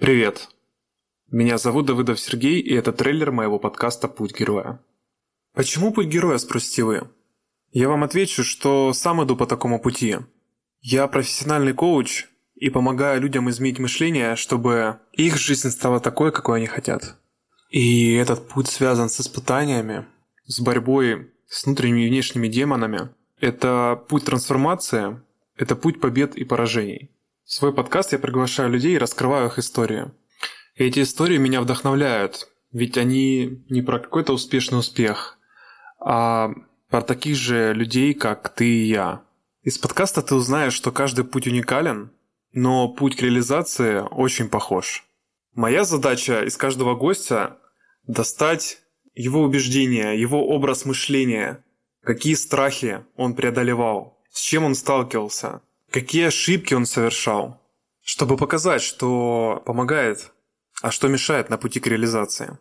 Привет. Меня зовут Давыдов Сергей, и это трейлер моего подкаста «Путь героя». Почему путь героя, спросите вы? Я вам отвечу, что сам иду по такому пути. Я профессиональный коуч и помогаю людям изменить мышление, чтобы их жизнь стала такой, какой они хотят. И этот путь связан с испытаниями, с борьбой с внутренними и внешними демонами. Это путь трансформации, это путь побед и поражений. В свой подкаст я приглашаю людей и раскрываю их истории. И эти истории меня вдохновляют, ведь они не про какой-то успешный успех, а про таких же людей, как ты и я. Из подкаста ты узнаешь, что каждый путь уникален, но путь к реализации очень похож. Моя задача из каждого гостя достать его убеждения, его образ мышления, какие страхи он преодолевал, с чем он сталкивался, какие ошибки он совершал, чтобы показать, что помогает, а что мешает на пути к реализации.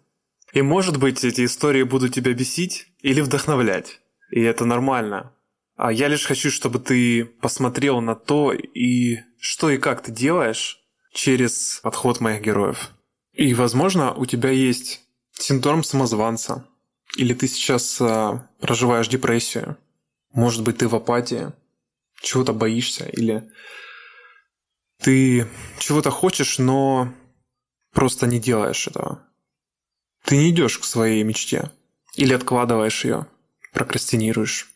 И может быть эти истории будут тебя бесить или вдохновлять. И это нормально. А я лишь хочу, чтобы ты посмотрел на то, и что и как ты делаешь через подход моих героев. И, возможно, у тебя есть синдром самозванца, или ты сейчас э, проживаешь депрессию, может быть, ты в апатии, чего-то боишься, или ты чего-то хочешь, но просто не делаешь этого. Ты не идешь к своей мечте или откладываешь ее, прокрастинируешь.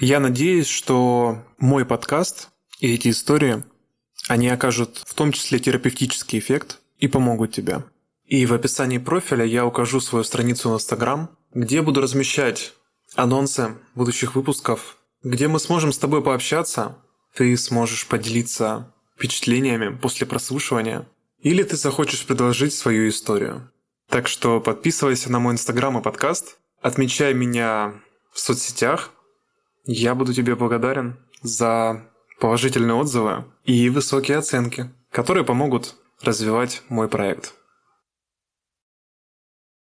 Я надеюсь, что мой подкаст и эти истории, они окажут в том числе терапевтический эффект и помогут тебе. И в описании профиля я укажу свою страницу в Инстаграм, где буду размещать анонсы будущих выпусков, где мы сможем с тобой пообщаться, ты сможешь поделиться впечатлениями после прослушивания, или ты захочешь предложить свою историю. Так что подписывайся на мой инстаграм и подкаст, отмечай меня в соцсетях. Я буду тебе благодарен за положительные отзывы и высокие оценки, которые помогут развивать мой проект.